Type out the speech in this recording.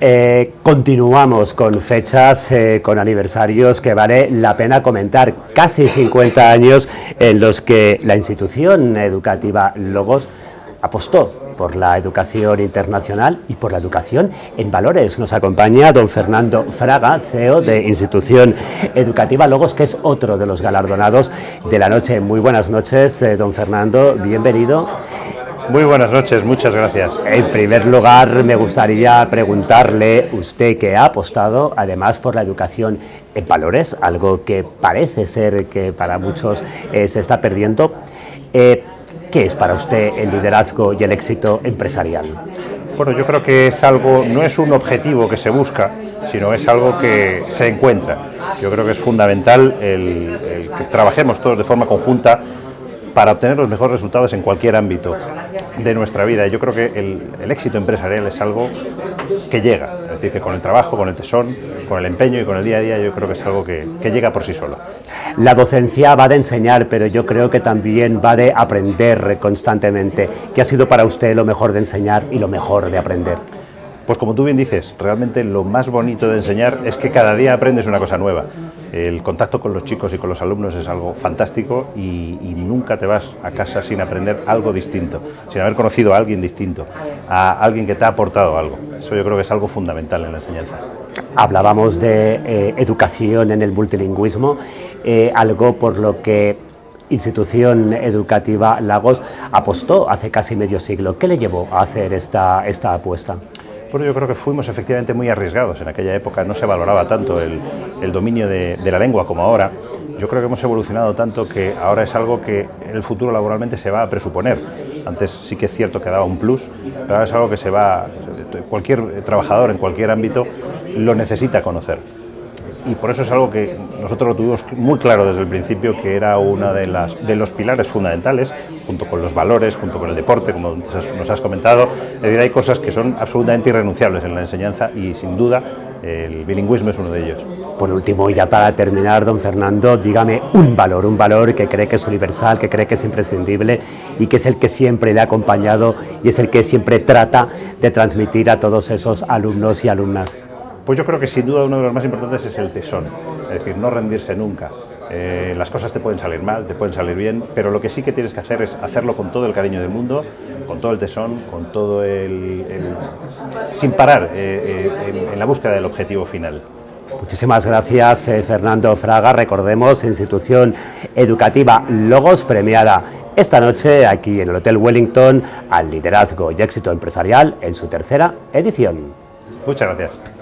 Eh, continuamos con fechas, eh, con aniversarios que vale la pena comentar. Casi 50 años en los que la institución educativa Logos apostó por la educación internacional y por la educación en valores. Nos acompaña don Fernando Fraga, CEO de Institución Educativa Logos, que es otro de los galardonados de la noche. Muy buenas noches, eh, don Fernando, bienvenido. Muy buenas noches, muchas gracias. En primer lugar, me gustaría preguntarle, usted que ha apostado además por la educación en valores, algo que parece ser que para muchos eh, se está perdiendo. Eh, ¿Qué es para usted el liderazgo y el éxito empresarial? Bueno, yo creo que es algo, no es un objetivo que se busca, sino es algo que se encuentra. Yo creo que es fundamental el que trabajemos todos de forma conjunta para obtener los mejores resultados en cualquier ámbito de nuestra vida. Yo creo que el, éxito empresarial es algo que llega, es decir, que con el trabajo, con el tesón, con el empeño y con el día a día, yo creo que es algo que, que llega por sí solo. La docencia va de enseñar, pero yo creo que también va de aprender constantemente. ¿Qué ha sido para usted lo mejor de enseñar y lo mejor de aprender? Pues como tú bien dices, realmente lo más bonito de enseñar es que cada día aprendes una cosa nueva. El contacto con los chicos y con los alumnos es algo fantástico y, nunca te vas a casa sin aprender algo distinto, sin haber conocido a alguien distinto, a alguien que te ha aportado algo. Eso yo creo que es algo fundamental en la enseñanza. Hablábamos de eh, educación en el multilingüismo, eh, algo por lo que institución educativa Lagos apostó hace casi medio siglo. ¿Qué le llevó a hacer esta, esta apuesta? Yo creo que fuimos efectivamente muy arriesgados. En aquella época no se valoraba tanto el, dominio de, la lengua como ahora. Yo creo que hemos evolucionado tanto que ahora es algo que en el futuro laboralmente se va a presuponer. Antes sí que es cierto que daba un plus, pero ahora es algo que se va, cualquier trabajador en cualquier ámbito lo necesita conocer y por eso es algo que nosotros lo tuvimos muy claro desde el principio, que era uno de, de los pilares fundamentales, junto con los valores, junto con el deporte, como nos has comentado. Es decir, hay cosas que son absolutamente irrenunciables en la enseñanza y sin duda el bilingüismo es uno de ellos. Por último, ya para terminar, don Fernando, dígame un valor, un valor que cree que es universal, que cree que es imprescindible y que es el que siempre le ha acompañado y es el que siempre trata de transmitir a todos esos alumnos y alumnas. Pues yo creo que sin duda uno de los más importantes es el tesón, es decir, no rendirse nunca. Eh, las cosas te pueden salir mal, te pueden salir bien, pero lo que sí que tienes que hacer es hacerlo con todo el cariño del mundo, con todo el tesón, con todo el... sin parar eh, eh, en, la búsqueda del objetivo final. Muchísimas gracias, Fernando Fraga. Recordemos, institución educativa Logos premiada esta noche aquí en el Hotel Wellington al liderazgo y éxito empresarial en su tercera edición. Muchas gracias.